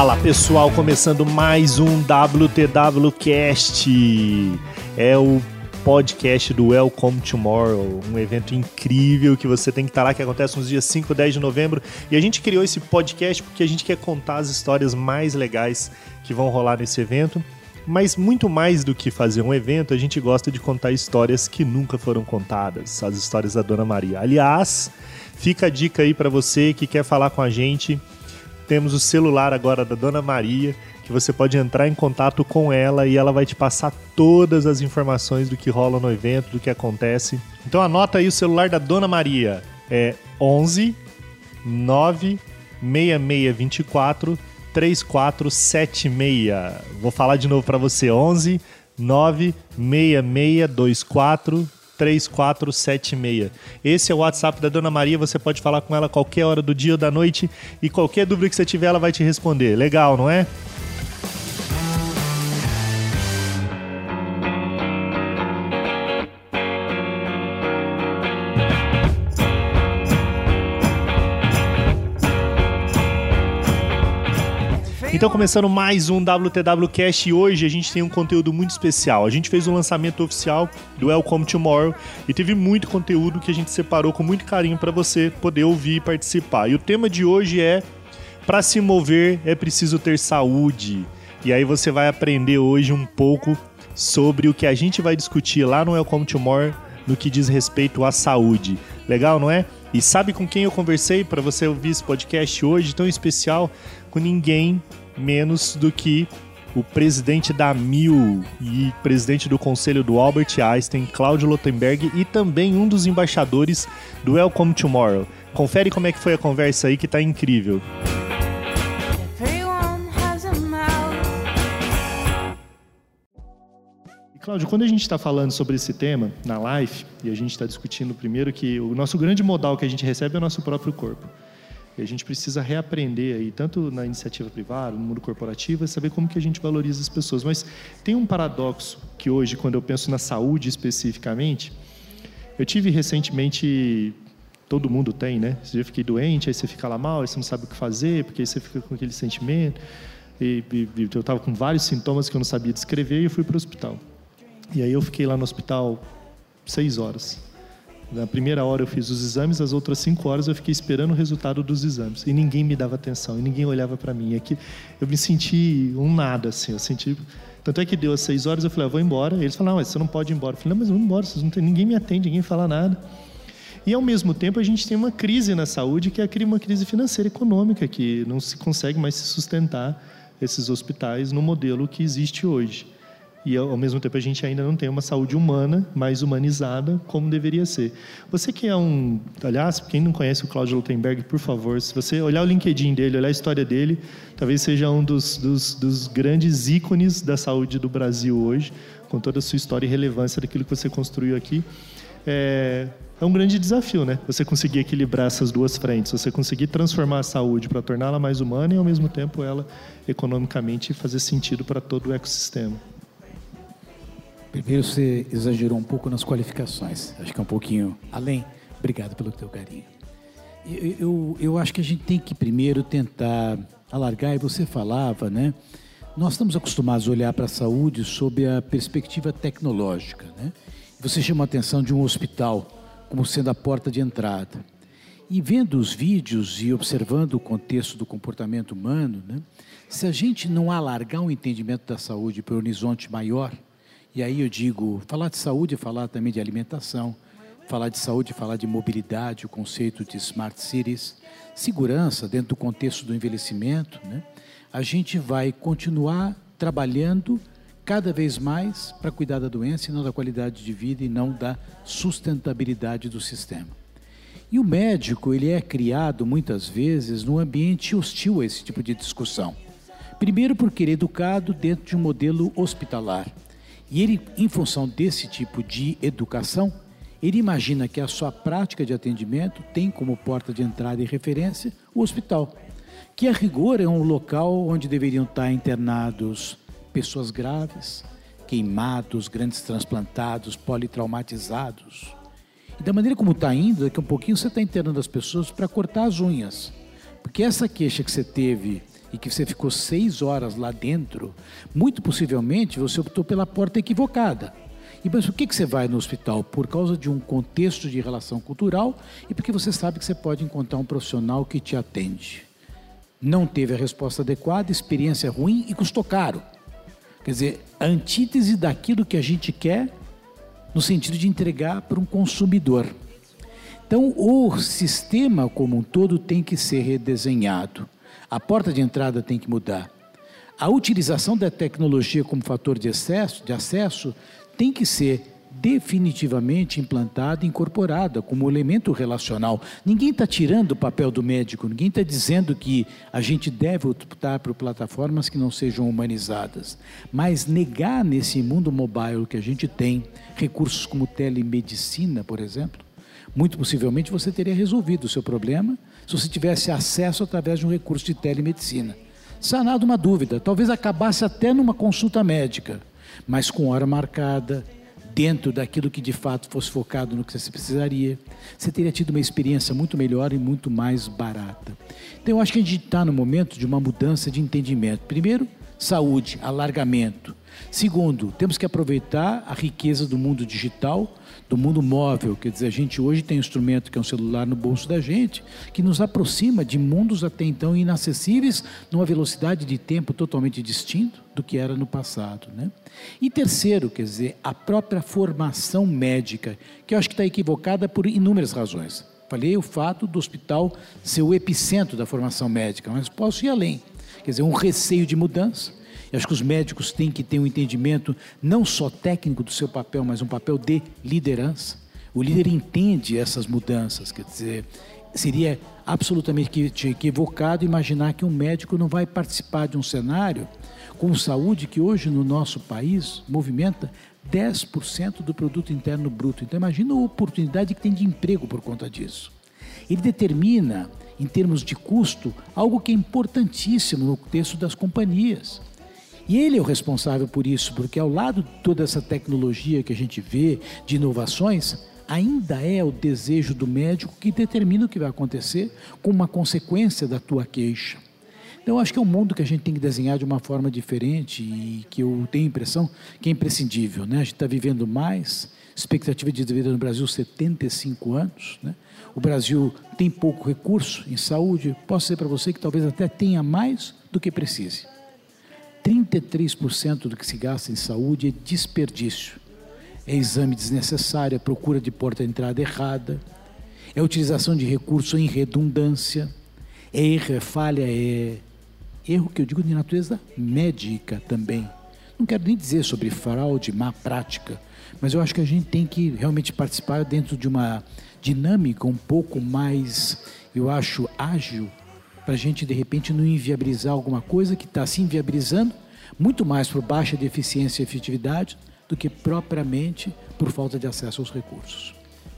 Fala pessoal, começando mais um WTWcast. É o podcast do Welcome Tomorrow, um evento incrível que você tem que estar lá, que acontece nos dias 5 e 10 de novembro. E a gente criou esse podcast porque a gente quer contar as histórias mais legais que vão rolar nesse evento. Mas muito mais do que fazer um evento, a gente gosta de contar histórias que nunca foram contadas, as histórias da Dona Maria. Aliás, fica a dica aí para você que quer falar com a gente. Temos o celular agora da Dona Maria, que você pode entrar em contato com ela e ela vai te passar todas as informações do que rola no evento, do que acontece. Então anota aí o celular da Dona Maria. É 11 9 6624 3476. Vou falar de novo para você: 11 96624 3476. Esse é o WhatsApp da Dona Maria, você pode falar com ela qualquer hora do dia ou da noite e qualquer dúvida que você tiver ela vai te responder. Legal, não é? Então, começando mais um WTWcast e hoje a gente tem um conteúdo muito especial. A gente fez um lançamento oficial do Welcome Tomorrow e teve muito conteúdo que a gente separou com muito carinho para você poder ouvir e participar. E o tema de hoje é: para se mover é preciso ter saúde. E aí você vai aprender hoje um pouco sobre o que a gente vai discutir lá no Welcome Tomorrow no que diz respeito à saúde. Legal, não é? E sabe com quem eu conversei para você ouvir esse podcast hoje tão especial? Com ninguém menos do que o presidente da MIL e presidente do conselho do Albert Einstein, Cláudio Lotenberg, e também um dos embaixadores do Welcome Tomorrow. Confere como é que foi a conversa aí que tá incrível. E Cláudio, quando a gente está falando sobre esse tema na live, e a gente está discutindo primeiro que o nosso grande modal que a gente recebe é o nosso próprio corpo. E a gente precisa reaprender aí, tanto na iniciativa privada, no mundo corporativo, é saber como que a gente valoriza as pessoas. Mas tem um paradoxo que hoje, quando eu penso na saúde especificamente, eu tive recentemente, todo mundo tem, né? Eu fiquei doente, aí você fica lá mal, aí você não sabe o que fazer, porque aí você fica com aquele sentimento. E, e, eu estava com vários sintomas que eu não sabia descrever e eu fui para o hospital. E aí eu fiquei lá no hospital seis horas na primeira hora eu fiz os exames, as outras cinco horas eu fiquei esperando o resultado dos exames. E ninguém me dava atenção, e ninguém olhava para mim. Aqui eu me senti um nada, assim. Eu senti. Tanto é que deu às seis horas, eu falei, ah, vou embora. E eles falaram, não, você não pode ir embora. Eu falei, não, mas eu vou embora, vocês não tem... ninguém me atende, ninguém fala nada. E ao mesmo tempo a gente tem uma crise na saúde, que é uma crise financeira econômica, que não se consegue mais se sustentar esses hospitais no modelo que existe hoje e ao mesmo tempo a gente ainda não tem uma saúde humana mais humanizada como deveria ser. Você que é um, aliás, quem não conhece o Claudio Lutemberg, por favor, se você olhar o LinkedIn dele, olhar a história dele, talvez seja um dos, dos, dos grandes ícones da saúde do Brasil hoje, com toda a sua história e relevância daquilo que você construiu aqui. É, é um grande desafio, né? Você conseguir equilibrar essas duas frentes, você conseguir transformar a saúde para torná-la mais humana e ao mesmo tempo ela economicamente fazer sentido para todo o ecossistema. Primeiro você exagerou um pouco nas qualificações. Acho que é um pouquinho além. Obrigado pelo teu carinho. Eu, eu, eu acho que a gente tem que primeiro tentar alargar, e você falava, né? Nós estamos acostumados a olhar para a saúde sob a perspectiva tecnológica, né? Você chama a atenção de um hospital como sendo a porta de entrada. E vendo os vídeos e observando o contexto do comportamento humano, né? se a gente não alargar o entendimento da saúde para um horizonte maior, e aí eu digo, falar de saúde é falar também de alimentação, falar de saúde é falar de mobilidade, o conceito de smart cities, segurança dentro do contexto do envelhecimento, né? A gente vai continuar trabalhando cada vez mais para cuidar da doença e não da qualidade de vida e não da sustentabilidade do sistema. E o médico, ele é criado muitas vezes num ambiente hostil a esse tipo de discussão. Primeiro porque ele é educado dentro de um modelo hospitalar. E ele, em função desse tipo de educação, ele imagina que a sua prática de atendimento tem como porta de entrada e referência o hospital, que a rigor é um local onde deveriam estar internados pessoas graves, queimados, grandes transplantados, politraumatizados. E da maneira como está indo, daqui a um pouquinho você está internando as pessoas para cortar as unhas. Porque essa queixa que você teve e que você ficou seis horas lá dentro, muito possivelmente você optou pela porta equivocada. E mas por que, que você vai no hospital? Por causa de um contexto de relação cultural e porque você sabe que você pode encontrar um profissional que te atende. Não teve a resposta adequada, experiência ruim e custou caro. Quer dizer, a antítese daquilo que a gente quer no sentido de entregar para um consumidor. Então, o sistema como um todo tem que ser redesenhado. A porta de entrada tem que mudar. A utilização da tecnologia como fator de acesso, de acesso tem que ser definitivamente implantada incorporada como elemento relacional. Ninguém está tirando o papel do médico, ninguém está dizendo que a gente deve optar por plataformas que não sejam humanizadas. Mas negar nesse mundo mobile que a gente tem recursos como telemedicina, por exemplo, muito possivelmente você teria resolvido o seu problema se você tivesse acesso através de um recurso de telemedicina. Sanado uma dúvida, talvez acabasse até numa consulta médica, mas com hora marcada, dentro daquilo que de fato fosse focado no que você precisaria, você teria tido uma experiência muito melhor e muito mais barata. Então, eu acho que a gente está no momento de uma mudança de entendimento. Primeiro, saúde, alargamento. Segundo, temos que aproveitar a riqueza do mundo digital do mundo móvel. Quer dizer, a gente hoje tem um instrumento que é um celular no bolso da gente, que nos aproxima de mundos até então inacessíveis, numa velocidade de tempo totalmente distinto do que era no passado. Né? E terceiro, quer dizer, a própria formação médica, que eu acho que está equivocada por inúmeras razões. Falei o fato do hospital ser o epicentro da formação médica, mas posso ir além. Quer dizer, um receio de mudança, eu acho que os médicos têm que ter um entendimento não só técnico do seu papel, mas um papel de liderança. O líder entende essas mudanças, quer dizer, seria absolutamente equivocado imaginar que um médico não vai participar de um cenário com saúde que hoje no nosso país movimenta 10% do produto interno bruto. Então imagina a oportunidade que tem de emprego por conta disso. Ele determina, em termos de custo, algo que é importantíssimo no texto das companhias. E ele é o responsável por isso, porque ao lado de toda essa tecnologia que a gente vê, de inovações, ainda é o desejo do médico que determina o que vai acontecer como uma consequência da tua queixa. Então, acho que é um mundo que a gente tem que desenhar de uma forma diferente e que eu tenho a impressão que é imprescindível. Né? A gente está vivendo mais, expectativa de vida no Brasil 75 anos. Né? O Brasil tem pouco recurso em saúde. Posso dizer para você que talvez até tenha mais do que precise. 33% do que se gasta em saúde é desperdício. É exame desnecessário, é procura de porta entrada errada, é utilização de recurso em redundância, é erro, é falha, é erro que eu digo de natureza médica também. Não quero nem dizer sobre fraude, má prática, mas eu acho que a gente tem que realmente participar dentro de uma dinâmica um pouco mais, eu acho, ágil para a gente de repente não inviabilizar alguma coisa que está se inviabilizando, muito mais por baixa eficiência e efetividade do que propriamente por falta de acesso aos recursos.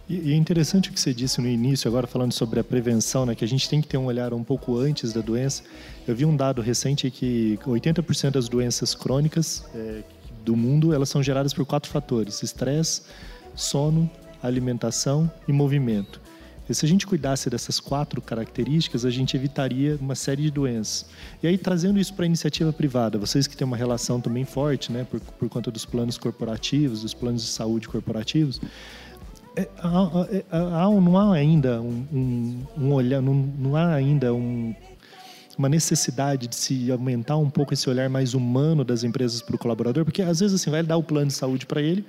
E é interessante o que você disse no início, agora falando sobre a prevenção, né, que a gente tem que ter um olhar um pouco antes da doença. Eu vi um dado recente que 80% das doenças crônicas é, do mundo elas são geradas por quatro fatores: estresse, sono, alimentação e movimento. E se a gente cuidasse dessas quatro características, a gente evitaria uma série de doenças. E aí, trazendo isso para a iniciativa privada, vocês que têm uma relação também forte, né, por, por conta dos planos corporativos, dos planos de saúde corporativos, é, há, é, há, não há ainda um, um, um olhar, não, não há ainda um, uma necessidade de se aumentar um pouco esse olhar mais humano das empresas para o colaborador, porque às vezes assim vai dar o plano de saúde para ele,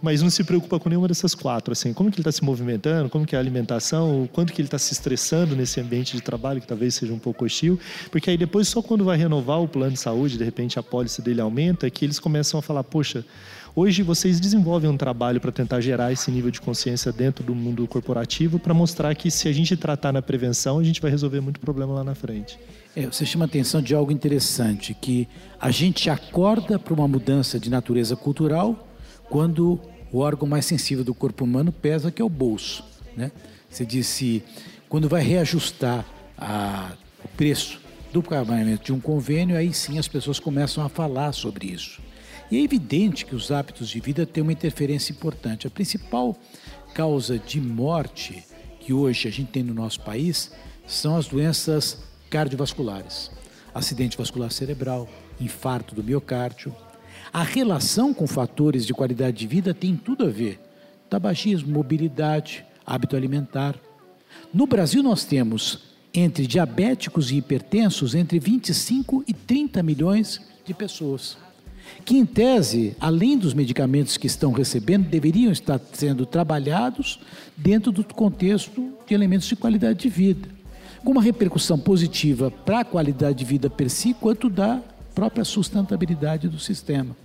mas não se preocupa com nenhuma dessas quatro, assim, como que ele está se movimentando, como que é a alimentação, o quanto que ele está se estressando nesse ambiente de trabalho que talvez seja um pouco hostil, porque aí depois só quando vai renovar o plano de saúde, de repente a pólice dele aumenta, é que eles começam a falar, poxa, hoje vocês desenvolvem um trabalho para tentar gerar esse nível de consciência dentro do mundo corporativo para mostrar que se a gente tratar na prevenção, a gente vai resolver muito problema lá na frente. É, você chama atenção de algo interessante, que a gente acorda para uma mudança de natureza cultural quando o órgão mais sensível do corpo humano pesa, que é o bolso. Né? Você disse, quando vai reajustar a, o preço do pagamento de um convênio, aí sim as pessoas começam a falar sobre isso. E é evidente que os hábitos de vida têm uma interferência importante. A principal causa de morte que hoje a gente tem no nosso país são as doenças cardiovasculares. acidente vascular cerebral, infarto do miocárdio. A relação com fatores de qualidade de vida tem tudo a ver. Tabagismo, mobilidade, hábito alimentar. No Brasil nós temos entre diabéticos e hipertensos entre 25 e 30 milhões de pessoas. Que, em tese, além dos medicamentos que estão recebendo, deveriam estar sendo trabalhados dentro do contexto de elementos de qualidade de vida, com uma repercussão positiva para a qualidade de vida per si, quanto da própria sustentabilidade do sistema.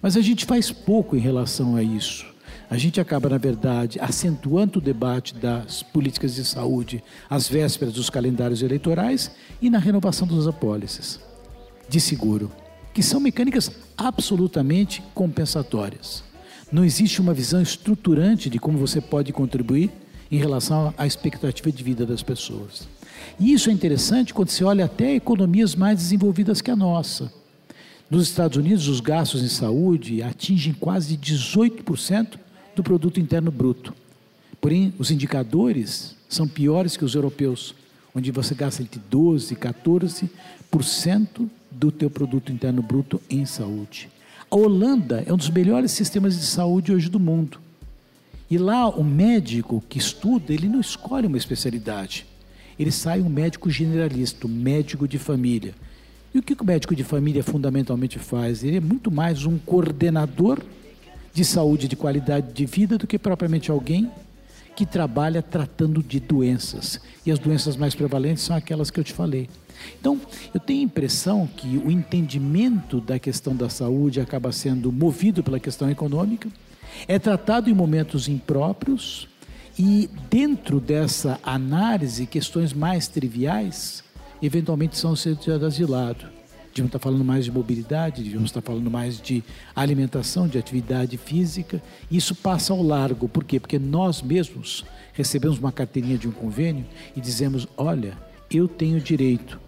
Mas a gente faz pouco em relação a isso. A gente acaba, na verdade, acentuando o debate das políticas de saúde às vésperas dos calendários eleitorais e na renovação das apólices de seguro, que são mecânicas absolutamente compensatórias. Não existe uma visão estruturante de como você pode contribuir em relação à expectativa de vida das pessoas. E isso é interessante quando se olha até economias mais desenvolvidas que a nossa. Nos Estados Unidos, os gastos em saúde atingem quase 18% do produto interno bruto. Porém, os indicadores são piores que os europeus, onde você gasta entre 12 e 14% do teu produto interno bruto em saúde. A Holanda é um dos melhores sistemas de saúde hoje do mundo. E lá o médico que estuda, ele não escolhe uma especialidade. Ele sai um médico generalista, um médico de família. E o que o médico de família fundamentalmente faz? Ele é muito mais um coordenador de saúde, de qualidade de vida, do que propriamente alguém que trabalha tratando de doenças. E as doenças mais prevalentes são aquelas que eu te falei. Então, eu tenho a impressão que o entendimento da questão da saúde acaba sendo movido pela questão econômica, é tratado em momentos impróprios e, dentro dessa análise, questões mais triviais eventualmente são sentadas de lado. Devíamos estar falando mais de mobilidade, devíamos estar falando mais de alimentação, de atividade física. Isso passa ao largo. Por quê? Porque nós mesmos recebemos uma carteirinha de um convênio e dizemos: olha, eu tenho direito.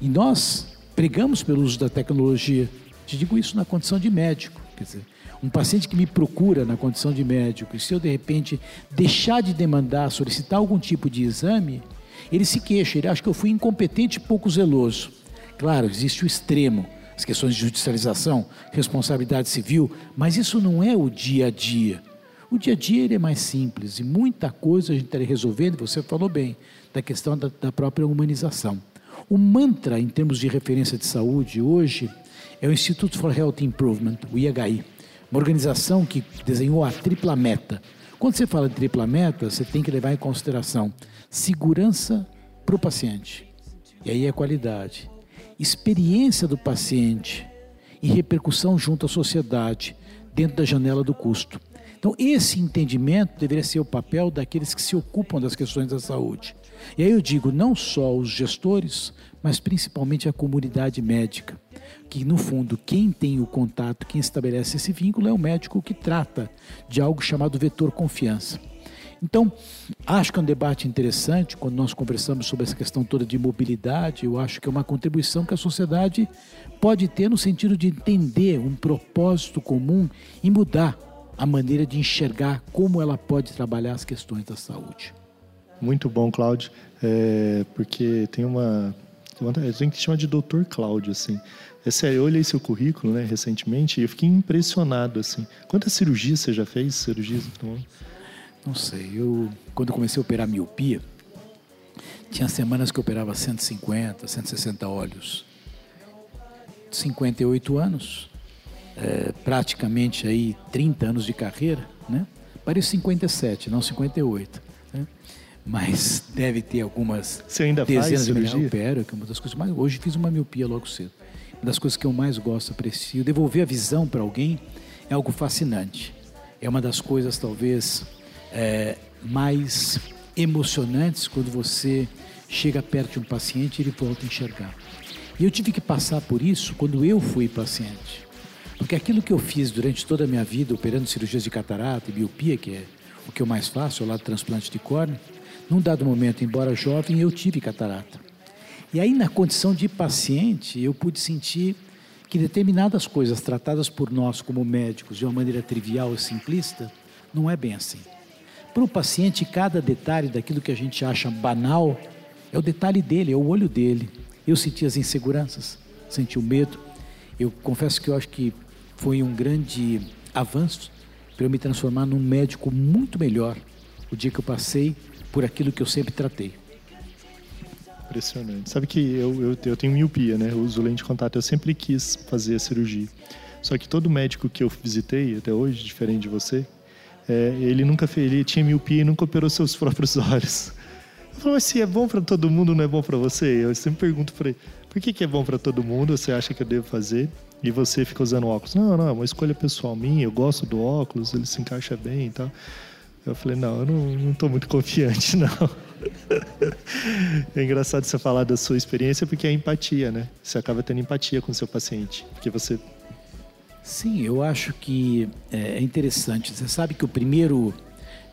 E nós pregamos pelo uso da tecnologia. Te digo isso na condição de médico. Quer dizer, um paciente que me procura na condição de médico, e se eu de repente deixar de demandar, solicitar algum tipo de exame, ele se queixa, ele acha que eu fui incompetente e pouco zeloso. Claro, existe o extremo, as questões de judicialização, responsabilidade civil, mas isso não é o dia a dia. O dia a dia ele é mais simples e muita coisa a gente está resolvendo, você falou bem, da questão da, da própria humanização. O mantra em termos de referência de saúde hoje é o Institute for Health Improvement, o IHI, uma organização que desenhou a tripla meta. Quando você fala de tripla meta, você tem que levar em consideração segurança para o paciente, e aí é qualidade experiência do paciente e repercussão junto à sociedade, dentro da janela do custo. Então, esse entendimento deveria ser o papel daqueles que se ocupam das questões da saúde. E aí eu digo não só os gestores, mas principalmente a comunidade médica, que no fundo quem tem o contato, quem estabelece esse vínculo é o médico que trata de algo chamado vetor confiança. Então, acho que é um debate interessante quando nós conversamos sobre essa questão toda de mobilidade. Eu acho que é uma contribuição que a sociedade pode ter no sentido de entender um propósito comum e mudar a maneira de enxergar como ela pode trabalhar as questões da saúde. Muito bom, Cláudio, é, porque tem uma. A gente chama de doutor Cláudio, assim. É sério, eu olhei seu currículo, né, recentemente, e eu fiquei impressionado, assim. Quantas cirurgias você já fez? Cirurgias? Não sei, eu quando comecei a operar miopia, tinha semanas que eu operava 150, 160 olhos. 58 anos, é, praticamente aí 30 anos de carreira, né? Parece 57, não 58. Né? Mas deve ter algumas Você ainda dezenas faz cirurgia? de opero, que é uma das coisas mais. Hoje fiz uma miopia logo cedo. Das coisas que eu mais gosto, aprecio. Devolver a visão para alguém é algo fascinante. É uma das coisas, talvez, é, mais emocionantes quando você chega perto de um paciente e ele volta a enxergar. E eu tive que passar por isso quando eu fui paciente. Porque aquilo que eu fiz durante toda a minha vida, operando cirurgias de catarata e miopia, que é o que eu mais faço, ao lado do transplante de córnea, num dado momento, embora jovem, eu tive catarata. E aí, na condição de paciente, eu pude sentir que determinadas coisas tratadas por nós como médicos de uma maneira trivial e simplista, não é bem assim. Para o paciente, cada detalhe daquilo que a gente acha banal é o detalhe dele, é o olho dele. Eu senti as inseguranças, senti o medo. Eu confesso que eu acho que foi um grande avanço para eu me transformar num médico muito melhor o dia que eu passei por aquilo que eu sempre tratei. Impressionante. Sabe que eu, eu, eu tenho miopia, né? Eu uso lente de contato. Eu sempre quis fazer a cirurgia. Só que todo médico que eu visitei até hoje, diferente de você, é, ele nunca fez, ele tinha miopia e nunca operou seus próprios olhos. Eu falo, mas se é bom para todo mundo, não é bom para você? Eu sempre pergunto para ele, por que, que é bom para todo mundo? Você acha que eu devo fazer? E você fica usando óculos? Não, não, é uma escolha pessoal minha, eu gosto do óculos, ele se encaixa bem e tal. Eu falei, não, eu não estou muito confiante, não. é engraçado você falar da sua experiência porque é empatia, né? Você acaba tendo empatia com o seu paciente, porque você... Sim, eu acho que é interessante. Você sabe que o primeiro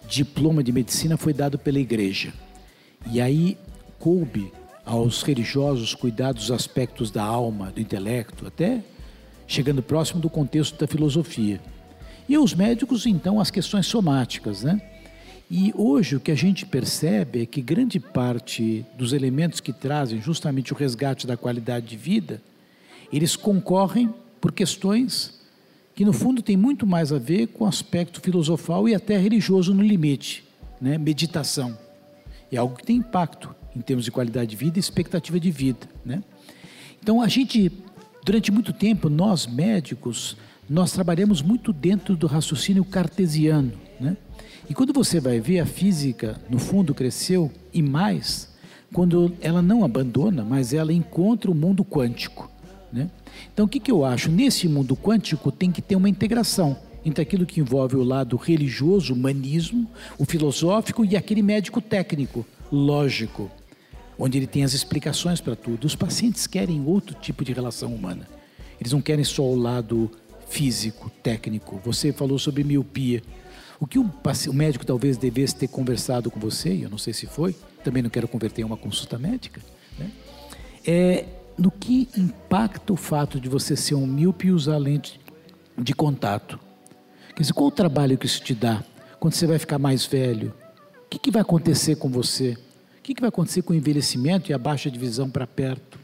diploma de medicina foi dado pela igreja. E aí coube aos religiosos cuidar dos aspectos da alma, do intelecto, até chegando próximo do contexto da filosofia. E os médicos, então, as questões somáticas, né? E hoje o que a gente percebe é que grande parte dos elementos que trazem justamente o resgate da qualidade de vida, eles concorrem por questões que no fundo tem muito mais a ver com o aspecto filosofal e até religioso no limite, né? Meditação. É algo que tem impacto em termos de qualidade de vida e expectativa de vida, né? Então a gente durante muito tempo nós médicos nós trabalhamos muito dentro do raciocínio cartesiano. Né? E quando você vai ver, a física, no fundo, cresceu e mais quando ela não abandona, mas ela encontra o mundo quântico. Né? Então, o que, que eu acho? Nesse mundo quântico tem que ter uma integração entre aquilo que envolve o lado religioso, humanismo, o filosófico e aquele médico técnico, lógico, onde ele tem as explicações para tudo. Os pacientes querem outro tipo de relação humana. Eles não querem só o lado físico, técnico. Você falou sobre miopia. O que o, o médico talvez devesse ter conversado com você, e eu não sei se foi, também não quero converter em uma consulta médica, né? é no que impacta o fato de você ser um míope e usar lente de contato. Quer dizer, qual o trabalho que isso te dá? Quando você vai ficar mais velho, o que, que vai acontecer com você? O que, que vai acontecer com o envelhecimento e a baixa de visão para perto?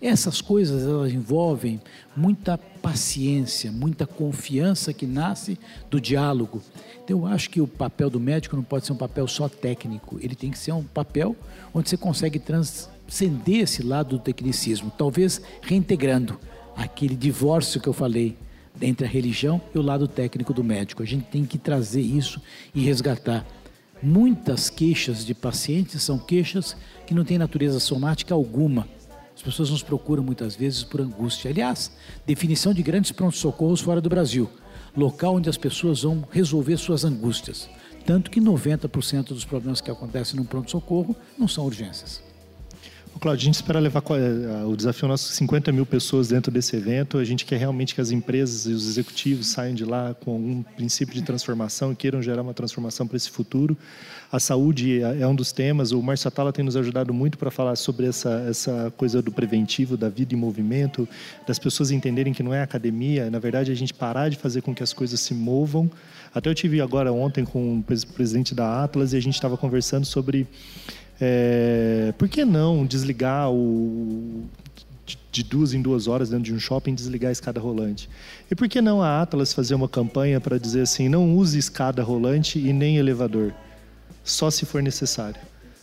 Essas coisas elas envolvem muita paciência, muita confiança que nasce do diálogo. Então eu acho que o papel do médico não pode ser um papel só técnico, ele tem que ser um papel onde você consegue transcender esse lado do tecnicismo, talvez reintegrando aquele divórcio que eu falei entre a religião e o lado técnico do médico. A gente tem que trazer isso e resgatar. Muitas queixas de pacientes são queixas que não têm natureza somática alguma pessoas nos procuram muitas vezes por angústia. Aliás, definição de grandes pronto-socorros fora do Brasil local onde as pessoas vão resolver suas angústias. Tanto que 90% dos problemas que acontecem no pronto-socorro não são urgências. Cláudio, a gente espera levar eh, o desafio nosso 50 mil pessoas dentro desse evento. A gente quer realmente que as empresas e os executivos saiam de lá com algum princípio de transformação e queiram gerar uma transformação para esse futuro. A saúde é, é um dos temas. O Márcio Atala tem nos ajudado muito para falar sobre essa, essa coisa do preventivo, da vida em movimento, das pessoas entenderem que não é academia, na verdade, a gente parar de fazer com que as coisas se movam. Até eu tive agora ontem com o presidente da Atlas e a gente estava conversando sobre é, por que não desligar o de duas em duas horas dentro de um shopping desligar a escada rolante? E por que não a Atlas fazer uma campanha para dizer assim, não use escada rolante e nem elevador, só se for necessário.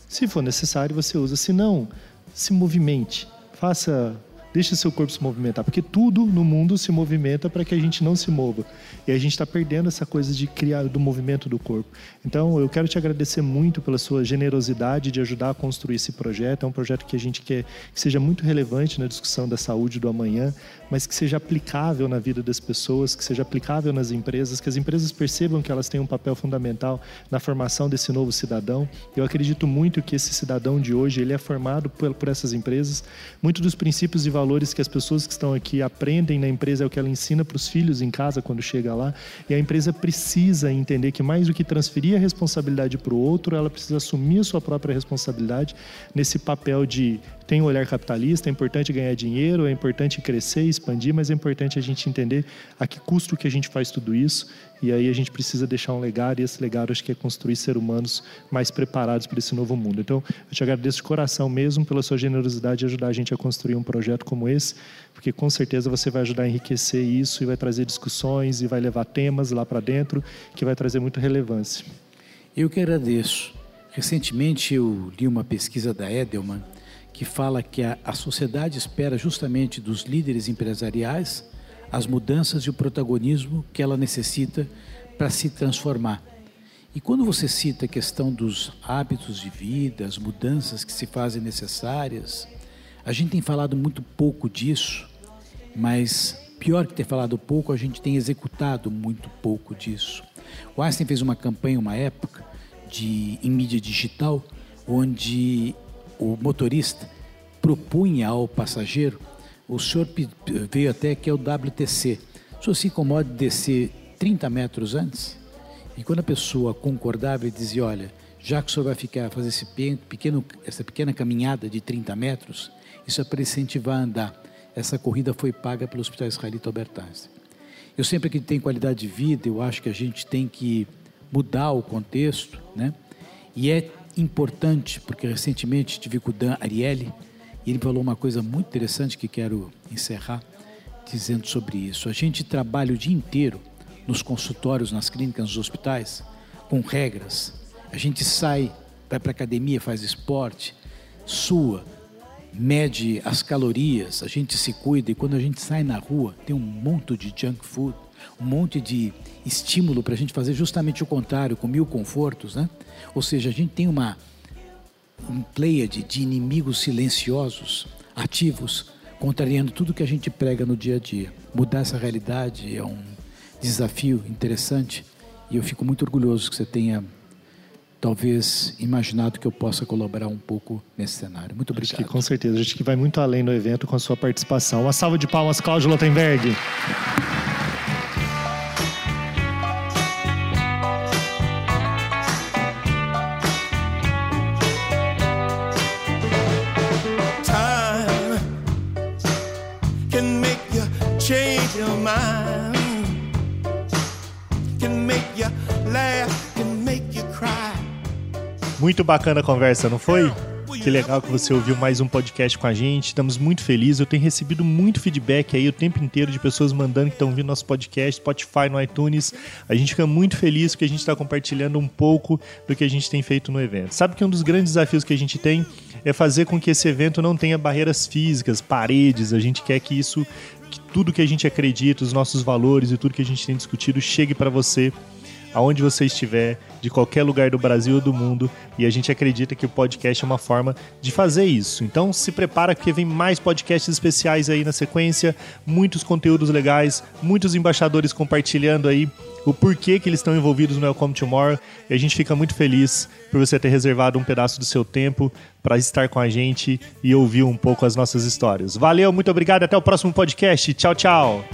Se for necessário, você usa, se não, se movimente, faça Deixa seu corpo se movimentar, porque tudo no mundo se movimenta para que a gente não se mova. E a gente está perdendo essa coisa de criar do movimento do corpo. Então, eu quero te agradecer muito pela sua generosidade de ajudar a construir esse projeto. É um projeto que a gente quer que seja muito relevante na discussão da saúde do amanhã, mas que seja aplicável na vida das pessoas, que seja aplicável nas empresas, que as empresas percebam que elas têm um papel fundamental na formação desse novo cidadão. Eu acredito muito que esse cidadão de hoje ele é formado por, por essas empresas. Muitos dos princípios e valores valores que as pessoas que estão aqui aprendem na empresa é o que ela ensina para os filhos em casa quando chega lá. E a empresa precisa entender que mais do que transferir a responsabilidade para o outro, ela precisa assumir a sua própria responsabilidade nesse papel de tem um olhar capitalista, é importante ganhar dinheiro, é importante crescer, expandir, mas é importante a gente entender a que custo que a gente faz tudo isso. E aí a gente precisa deixar um legado, e esse legado acho que é construir seres humanos mais preparados para esse novo mundo. Então, eu te agradeço de coração mesmo pela sua generosidade de ajudar a gente a construir um projeto como esse, porque com certeza você vai ajudar a enriquecer isso e vai trazer discussões e vai levar temas lá para dentro que vai trazer muita relevância. Eu que agradeço. Recentemente eu li uma pesquisa da Edelman que fala que a, a sociedade espera justamente dos líderes empresariais as mudanças e o protagonismo que ela necessita para se transformar. E quando você cita a questão dos hábitos de vida, as mudanças que se fazem necessárias, a gente tem falado muito pouco disso, mas pior que ter falado pouco, a gente tem executado muito pouco disso. O Einstein fez uma campanha, uma época, de, em mídia digital, onde o motorista propunha ao passageiro, o senhor veio até que é o WTC, o senhor se incomoda de descer 30 metros antes? E quando a pessoa concordava, ele dizia, olha, já que o senhor vai ficar, fazer esse pequeno, essa pequena caminhada de 30 metros, isso é para incentivar a andar. Essa corrida foi paga pelo Hospital Israelita Albert Einstein. Eu sempre que tem qualidade de vida, eu acho que a gente tem que mudar o contexto, né? E é importante, porque recentemente tive com o Dan Ariely, e ele falou uma coisa muito interessante que quero encerrar dizendo sobre isso. A gente trabalha o dia inteiro nos consultórios, nas clínicas, nos hospitais, com regras. A gente sai, vai para a academia, faz esporte, sua, mede as calorias, a gente se cuida e quando a gente sai na rua tem um monte de junk food, um monte de estímulo para a gente fazer justamente o contrário, com mil confortos, né? Ou seja, a gente tem uma um pleiade de inimigos silenciosos, ativos, contrariando tudo que a gente prega no dia a dia. Mudar essa realidade é um desafio interessante e eu fico muito orgulhoso que você tenha talvez imaginado que eu possa colaborar um pouco nesse cenário. Muito obrigado. Acho que, com certeza, acho que vai muito além do evento com a sua participação. Uma salva de palmas, Cláudio Lotenberg. Muito bacana a conversa, não foi? Que legal que você ouviu mais um podcast com a gente. Estamos muito felizes. Eu tenho recebido muito feedback aí o tempo inteiro de pessoas mandando que estão ouvindo nosso podcast, Spotify, no iTunes. A gente fica muito feliz que a gente está compartilhando um pouco do que a gente tem feito no evento. Sabe que um dos grandes desafios que a gente tem é fazer com que esse evento não tenha barreiras físicas, paredes. A gente quer que isso, que tudo que a gente acredita, os nossos valores e tudo que a gente tem discutido chegue para você aonde você estiver, de qualquer lugar do Brasil ou do mundo, e a gente acredita que o podcast é uma forma de fazer isso. Então se prepara que vem mais podcasts especiais aí na sequência, muitos conteúdos legais, muitos embaixadores compartilhando aí o porquê que eles estão envolvidos no Welcome to More. E a gente fica muito feliz por você ter reservado um pedaço do seu tempo para estar com a gente e ouvir um pouco as nossas histórias. Valeu, muito obrigado, até o próximo podcast. Tchau, tchau.